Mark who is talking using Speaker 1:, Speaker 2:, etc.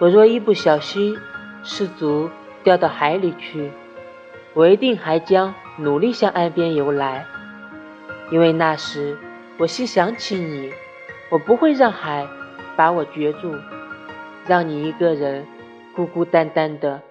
Speaker 1: 我若一不小心失足掉到海里去，我一定还将努力向岸边游来，因为那时我心想起你，我不会让海把我绝住，让你一个人孤孤单单的。